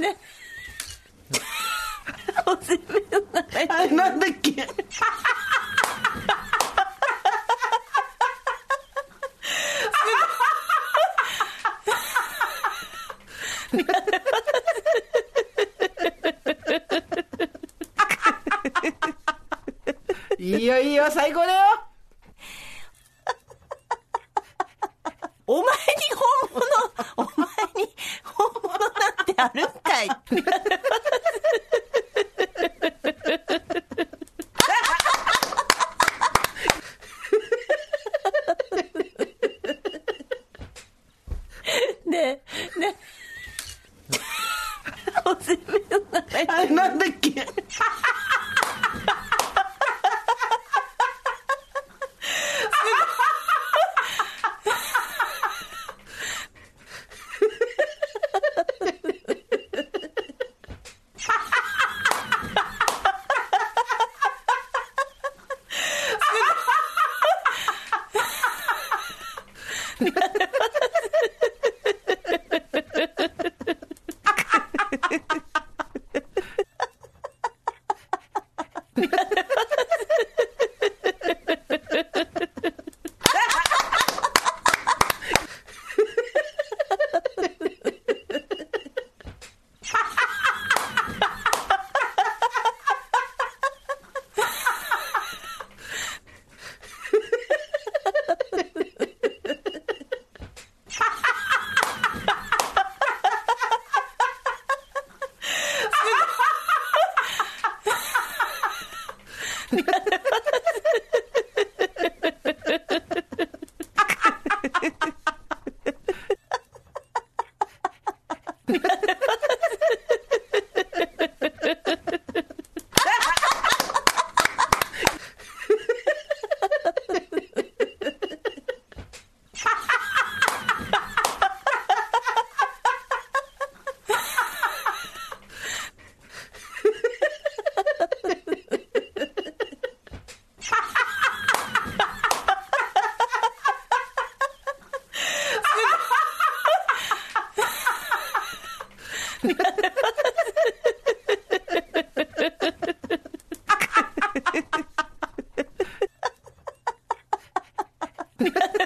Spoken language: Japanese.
ね。おせめの名前。なんだっけ？いいよいいよ最高だよお前に本物おねえ、ねえ。おせめの名前なんだっけ？ハハハハ!ハハハハ! Ha ha ha!